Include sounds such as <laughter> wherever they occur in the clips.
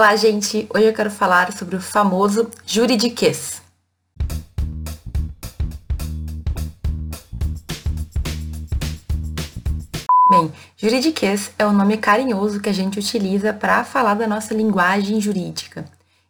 Olá, gente! Hoje eu quero falar sobre o famoso juridiquês. Bem, juridiquês é o nome carinhoso que a gente utiliza para falar da nossa linguagem jurídica.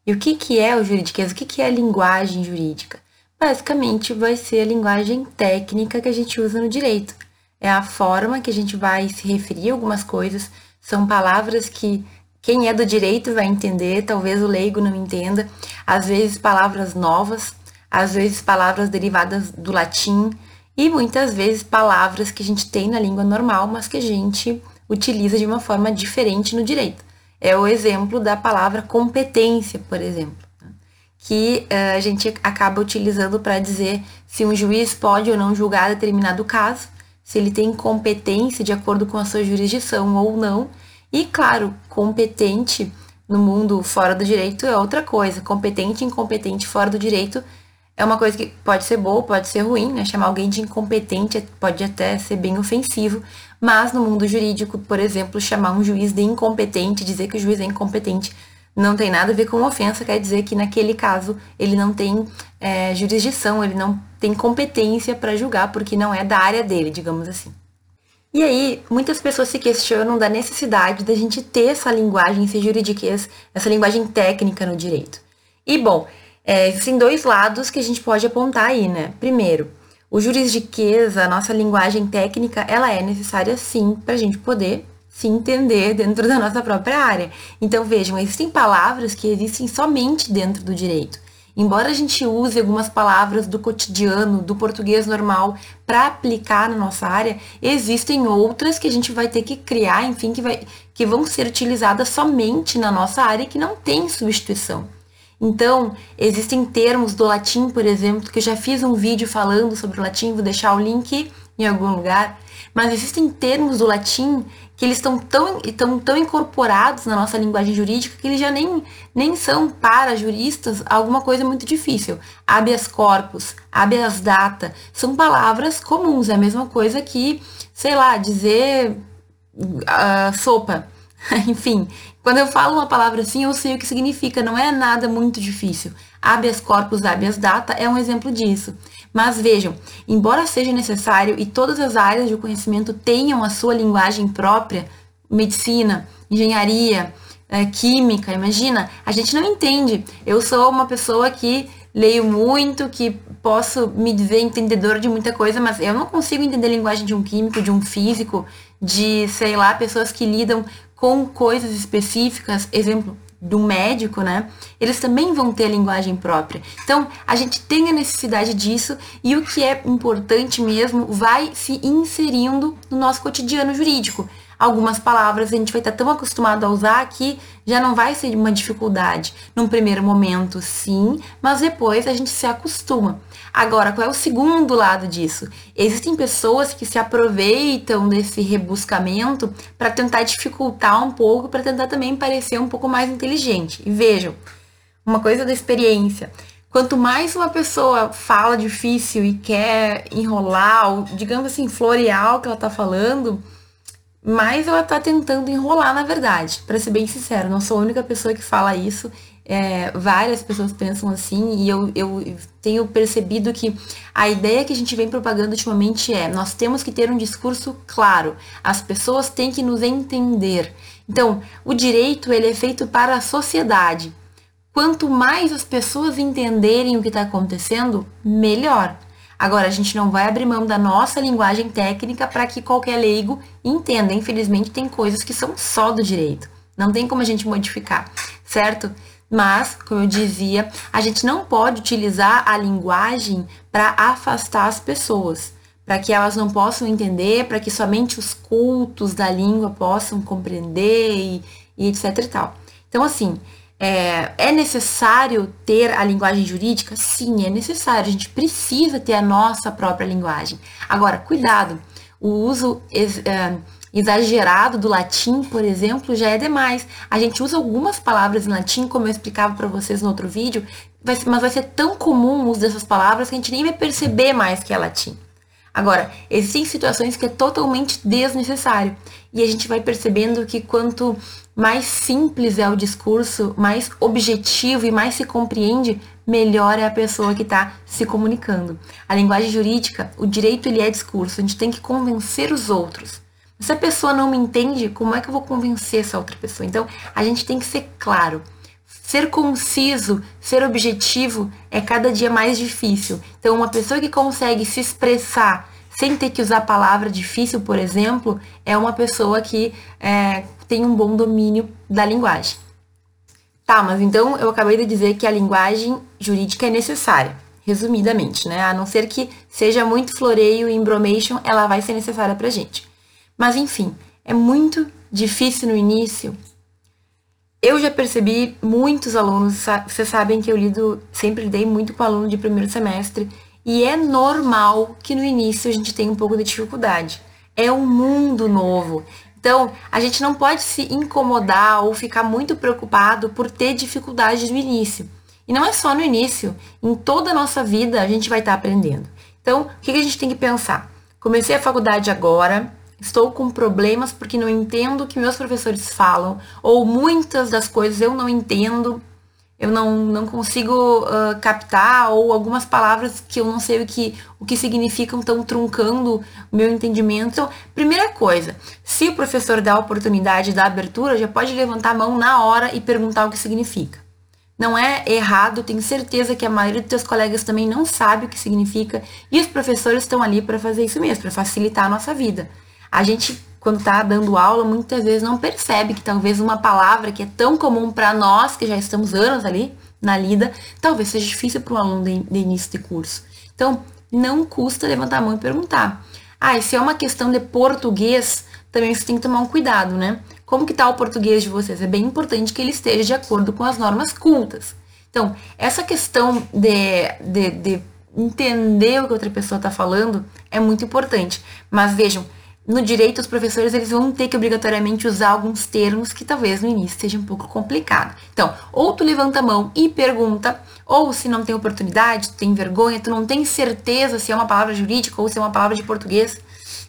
E o que, que é o juridiquês? O que, que é a linguagem jurídica? Basicamente, vai ser a linguagem técnica que a gente usa no direito. É a forma que a gente vai se referir a algumas coisas, são palavras que quem é do direito vai entender, talvez o leigo não entenda. Às vezes palavras novas, às vezes palavras derivadas do latim e muitas vezes palavras que a gente tem na língua normal, mas que a gente utiliza de uma forma diferente no direito. É o exemplo da palavra competência, por exemplo, que uh, a gente acaba utilizando para dizer se um juiz pode ou não julgar determinado caso, se ele tem competência de acordo com a sua jurisdição ou não, e, claro, competente no mundo fora do direito é outra coisa. Competente incompetente fora do direito é uma coisa que pode ser boa, pode ser ruim, né? Chamar alguém de incompetente pode até ser bem ofensivo, mas no mundo jurídico, por exemplo, chamar um juiz de incompetente, dizer que o juiz é incompetente, não tem nada a ver com ofensa, quer dizer que naquele caso ele não tem é, jurisdição, ele não tem competência para julgar, porque não é da área dele, digamos assim. E aí, muitas pessoas se questionam da necessidade da gente ter essa linguagem, esse juridiquês, essa linguagem técnica no direito. E, bom, é, existem dois lados que a gente pode apontar aí, né? Primeiro, o juridiquês, a nossa linguagem técnica, ela é necessária sim para a gente poder se entender dentro <laughs> da nossa própria área. Então, vejam, existem palavras que existem somente dentro do direito. Embora a gente use algumas palavras do cotidiano, do português normal, para aplicar na nossa área, existem outras que a gente vai ter que criar, enfim, que, vai, que vão ser utilizadas somente na nossa área e que não tem substituição. Então, existem termos do latim, por exemplo, que eu já fiz um vídeo falando sobre o latim, vou deixar o link em algum lugar, mas existem termos do latim que eles estão tão, tão, tão incorporados na nossa linguagem jurídica que eles já nem, nem são para juristas alguma coisa muito difícil. Habeas corpus, habeas data, são palavras comuns, é a mesma coisa que, sei lá, dizer uh, sopa. <laughs> Enfim, quando eu falo uma palavra assim, eu sei o que significa, não é nada muito difícil. Habeas corpus, habeas data é um exemplo disso. Mas vejam, embora seja necessário e todas as áreas de conhecimento tenham a sua linguagem própria, medicina, engenharia, é, química, imagina, a gente não entende. Eu sou uma pessoa que leio muito, que posso me dizer entendedora de muita coisa, mas eu não consigo entender a linguagem de um químico, de um físico, de, sei lá, pessoas que lidam com coisas específicas, exemplo, do médico, né? Eles também vão ter a linguagem própria. Então, a gente tem a necessidade disso e o que é importante mesmo vai se inserindo no nosso cotidiano jurídico. Algumas palavras a gente vai estar tão acostumado a usar que já não vai ser uma dificuldade. Num primeiro momento, sim, mas depois a gente se acostuma. Agora, qual é o segundo lado disso? Existem pessoas que se aproveitam desse rebuscamento para tentar dificultar um pouco, para tentar também parecer um pouco mais inteligente. E vejam, uma coisa da experiência. Quanto mais uma pessoa fala difícil e quer enrolar, ou, digamos assim, florear o que ela está falando, mais ela está tentando enrolar, na verdade. Para ser bem sincero, não sou a única pessoa que fala isso é, várias pessoas pensam assim, e eu, eu tenho percebido que a ideia que a gente vem propagando ultimamente é: nós temos que ter um discurso claro, as pessoas têm que nos entender. Então, o direito ele é feito para a sociedade. Quanto mais as pessoas entenderem o que está acontecendo, melhor. Agora, a gente não vai abrir mão da nossa linguagem técnica para que qualquer leigo entenda. Infelizmente, tem coisas que são só do direito. Não tem como a gente modificar, certo? Mas, como eu dizia, a gente não pode utilizar a linguagem para afastar as pessoas, para que elas não possam entender, para que somente os cultos da língua possam compreender e, e etc e tal. Então, assim, é, é, necessário ter a linguagem jurídica? Sim, é necessário. A gente precisa ter a nossa própria linguagem. Agora, cuidado, o uso. É, exagerado do latim, por exemplo, já é demais. A gente usa algumas palavras em latim, como eu explicava para vocês no outro vídeo, mas vai ser tão comum o uso dessas palavras que a gente nem vai perceber mais que é latim. Agora, existem situações que é totalmente desnecessário. E a gente vai percebendo que quanto mais simples é o discurso, mais objetivo e mais se compreende, melhor é a pessoa que está se comunicando. A linguagem jurídica, o direito ele é discurso, a gente tem que convencer os outros. Se a pessoa não me entende, como é que eu vou convencer essa outra pessoa? Então, a gente tem que ser claro. Ser conciso, ser objetivo é cada dia mais difícil. Então, uma pessoa que consegue se expressar sem ter que usar a palavra difícil, por exemplo, é uma pessoa que é, tem um bom domínio da linguagem. Tá, mas então eu acabei de dizer que a linguagem jurídica é necessária, resumidamente, né? A não ser que seja muito floreio e embromation, ela vai ser necessária pra gente. Mas enfim, é muito difícil no início. Eu já percebi muitos alunos, vocês sabem que eu lido, sempre lidei muito com aluno de primeiro semestre, e é normal que no início a gente tenha um pouco de dificuldade. É um mundo novo. Então, a gente não pode se incomodar ou ficar muito preocupado por ter dificuldades no início. E não é só no início, em toda a nossa vida a gente vai estar aprendendo. Então, o que a gente tem que pensar? Comecei a faculdade agora, estou com problemas porque não entendo o que meus professores falam, ou muitas das coisas eu não entendo, eu não, não consigo uh, captar, ou algumas palavras que eu não sei o que, o que significam estão truncando o meu entendimento. Então, primeira coisa, se o professor dá a oportunidade da abertura, já pode levantar a mão na hora e perguntar o que significa. Não é errado, tenho certeza que a maioria dos teus colegas também não sabe o que significa, e os professores estão ali para fazer isso mesmo, para facilitar a nossa vida. A gente quando está dando aula, muitas vezes não percebe que talvez uma palavra que é tão comum para nós, que já estamos anos ali na lida, talvez seja difícil para um aluno de, de, início de curso. Então, não custa levantar a mão e perguntar. Ah, e se é uma questão de português, também você tem que tomar um cuidado, né? Como que tá o português de vocês? É bem importante que ele esteja de acordo com as normas cultas. Então, essa questão de, de, de entender o que outra pessoa está falando é muito importante. Mas vejam, no direito, os professores eles vão ter que obrigatoriamente usar alguns termos que talvez no início seja um pouco complicado. Então, ou tu levanta a mão e pergunta, ou se não tem oportunidade, tu tem vergonha, tu não tem certeza se é uma palavra jurídica ou se é uma palavra de português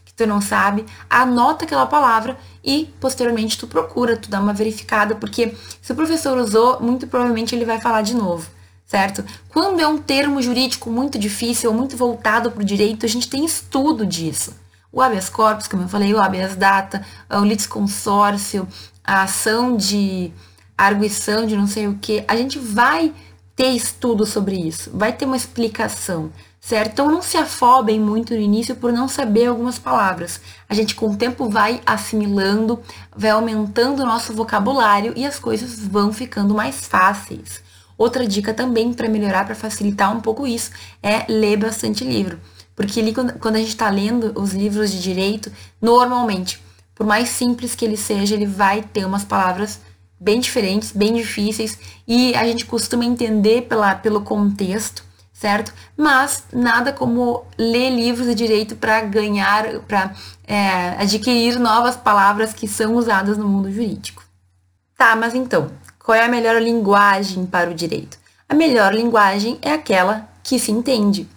que tu não sabe, anota aquela palavra e posteriormente tu procura, tu dá uma verificada, porque se o professor usou, muito provavelmente ele vai falar de novo certo? Quando é um termo jurídico muito difícil ou muito voltado para o direito, a gente tem estudo disso o habeas corpus, como eu falei, o habeas data, o litisconsórcio, a ação de arguição de não sei o que, a gente vai ter estudo sobre isso, vai ter uma explicação, certo? Então não se afobem muito no início por não saber algumas palavras. A gente com o tempo vai assimilando, vai aumentando o nosso vocabulário e as coisas vão ficando mais fáceis. Outra dica também para melhorar, para facilitar um pouco isso, é ler bastante livro. Porque ali, quando a gente está lendo os livros de direito, normalmente, por mais simples que ele seja, ele vai ter umas palavras bem diferentes, bem difíceis, e a gente costuma entender pela, pelo contexto, certo? Mas nada como ler livros de direito para ganhar, para é, adquirir novas palavras que são usadas no mundo jurídico. Tá, mas então, qual é a melhor linguagem para o direito? A melhor linguagem é aquela que se entende.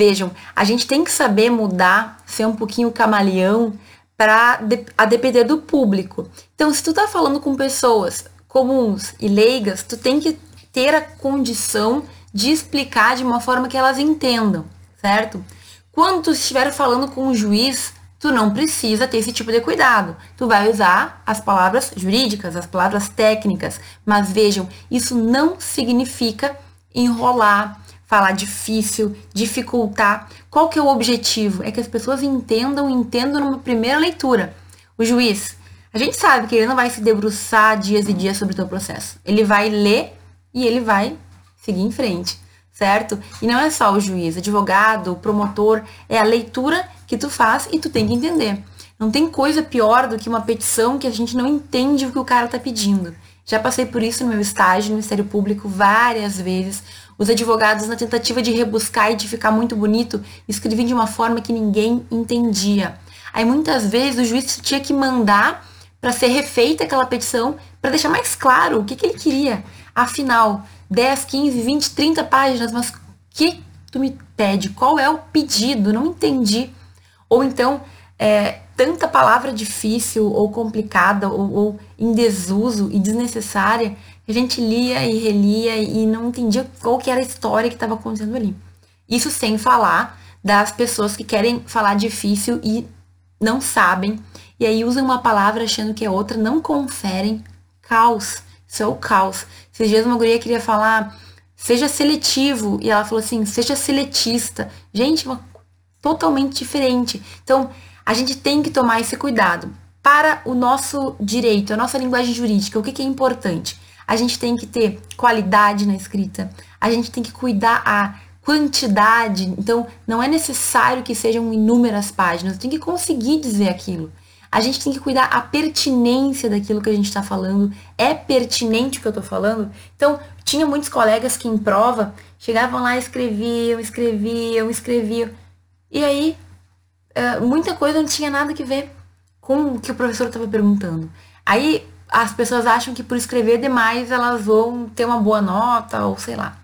Vejam, a gente tem que saber mudar, ser um pouquinho camaleão para a depender do público. Então, se tu tá falando com pessoas comuns e leigas, tu tem que ter a condição de explicar de uma forma que elas entendam, certo? Quando tu estiver falando com um juiz, tu não precisa ter esse tipo de cuidado. Tu vai usar as palavras jurídicas, as palavras técnicas, mas vejam, isso não significa enrolar, falar difícil, dificultar. Qual que é o objetivo? É que as pessoas entendam, entendam numa primeira leitura. O juiz, a gente sabe que ele não vai se debruçar dias e dias sobre o teu processo. Ele vai ler e ele vai seguir em frente, certo? E não é só o juiz, advogado, promotor, é a leitura que tu faz e tu tem que entender. Não tem coisa pior do que uma petição que a gente não entende o que o cara tá pedindo. Já passei por isso no meu estágio no Ministério Público várias vezes. Os advogados, na tentativa de rebuscar e de ficar muito bonito, escreviam de uma forma que ninguém entendia. Aí muitas vezes o juiz tinha que mandar para ser refeita aquela petição para deixar mais claro o que, que ele queria. Afinal, 10, 15, 20, 30 páginas, mas que tu me pede? Qual é o pedido? Não entendi. Ou então, é, tanta palavra difícil ou complicada ou, ou em desuso e desnecessária a gente lia e relia e não entendia qual que era a história que estava acontecendo ali. Isso sem falar das pessoas que querem falar difícil e não sabem, e aí usam uma palavra achando que é outra, não conferem. Caos. Isso é o caos. Esses dias uma guria queria falar, seja seletivo, e ela falou assim, seja seletista. Gente, uma, totalmente diferente. Então, a gente tem que tomar esse cuidado. Para o nosso direito, a nossa linguagem jurídica, o que, que é importante? A gente tem que ter qualidade na escrita, a gente tem que cuidar a quantidade, então não é necessário que sejam inúmeras páginas, tem que conseguir dizer aquilo. A gente tem que cuidar a pertinência daquilo que a gente está falando. É pertinente o que eu estou falando? Então, tinha muitos colegas que em prova chegavam lá, escreviam, escreviam, escreviam. E aí, é, muita coisa não tinha nada que ver com o que o professor estava perguntando. Aí, as pessoas acham que por escrever demais elas vão ter uma boa nota, ou sei lá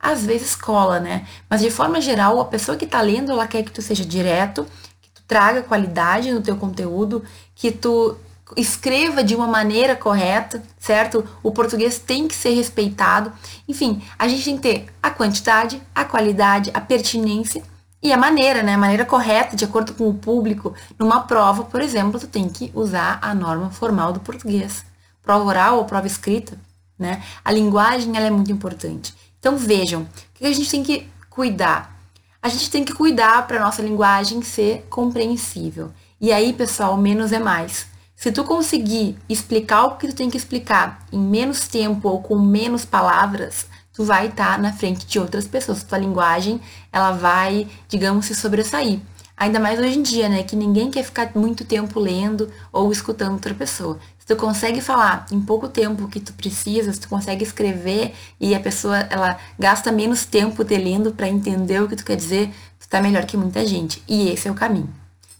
às vezes cola, né? Mas de forma geral, a pessoa que está lendo, ela quer que tu seja direto, que tu traga qualidade no teu conteúdo, que tu escreva de uma maneira correta, certo? O português tem que ser respeitado. Enfim, a gente tem que ter a quantidade, a qualidade, a pertinência e a maneira, né? A maneira correta, de acordo com o público. Numa prova, por exemplo, tu tem que usar a norma formal do português. Prova oral ou prova escrita, né? A linguagem, ela é muito importante. Então vejam, o que a gente tem que cuidar? A gente tem que cuidar para nossa linguagem ser compreensível. E aí, pessoal, menos é mais. Se tu conseguir explicar o que tu tem que explicar em menos tempo ou com menos palavras, tu vai estar tá na frente de outras pessoas. Tua linguagem, ela vai, digamos, se sobressair. Ainda mais hoje em dia, né? Que ninguém quer ficar muito tempo lendo ou escutando outra pessoa tu consegue falar em pouco tempo o que tu precisa, se tu consegue escrever e a pessoa ela gasta menos tempo te lendo para entender o que tu quer dizer, tu tá melhor que muita gente. E esse é o caminho,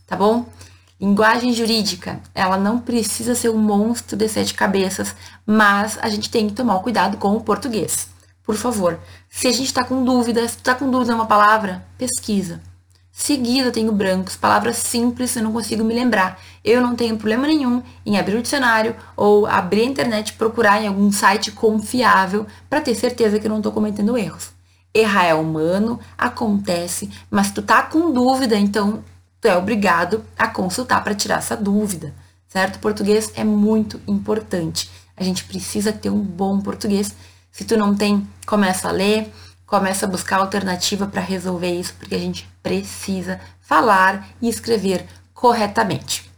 tá bom? Linguagem jurídica, ela não precisa ser um monstro de sete cabeças, mas a gente tem que tomar cuidado com o português. Por favor, se a gente está com dúvida, se tu tá com dúvida uma palavra, pesquisa Seguida tenho brancos, palavras simples eu não consigo me lembrar. Eu não tenho problema nenhum em abrir o dicionário ou abrir a internet e procurar em algum site confiável para ter certeza que eu não estou cometendo erros. Errar é humano, acontece, mas se tu tá com dúvida, então tu é obrigado a consultar para tirar essa dúvida, certo? Português é muito importante. A gente precisa ter um bom português. Se tu não tem, começa a ler, começa a buscar alternativa para resolver isso, porque a gente precisa falar e escrever corretamente.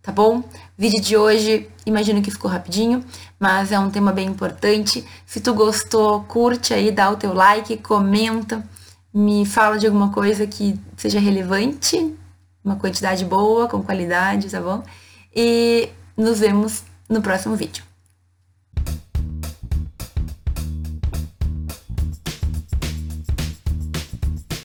Tá bom? Vídeo de hoje, imagino que ficou rapidinho, mas é um tema bem importante. Se tu gostou, curte aí, dá o teu like, comenta, me fala de alguma coisa que seja relevante, uma quantidade boa, com qualidade, tá bom? E nos vemos no próximo vídeo.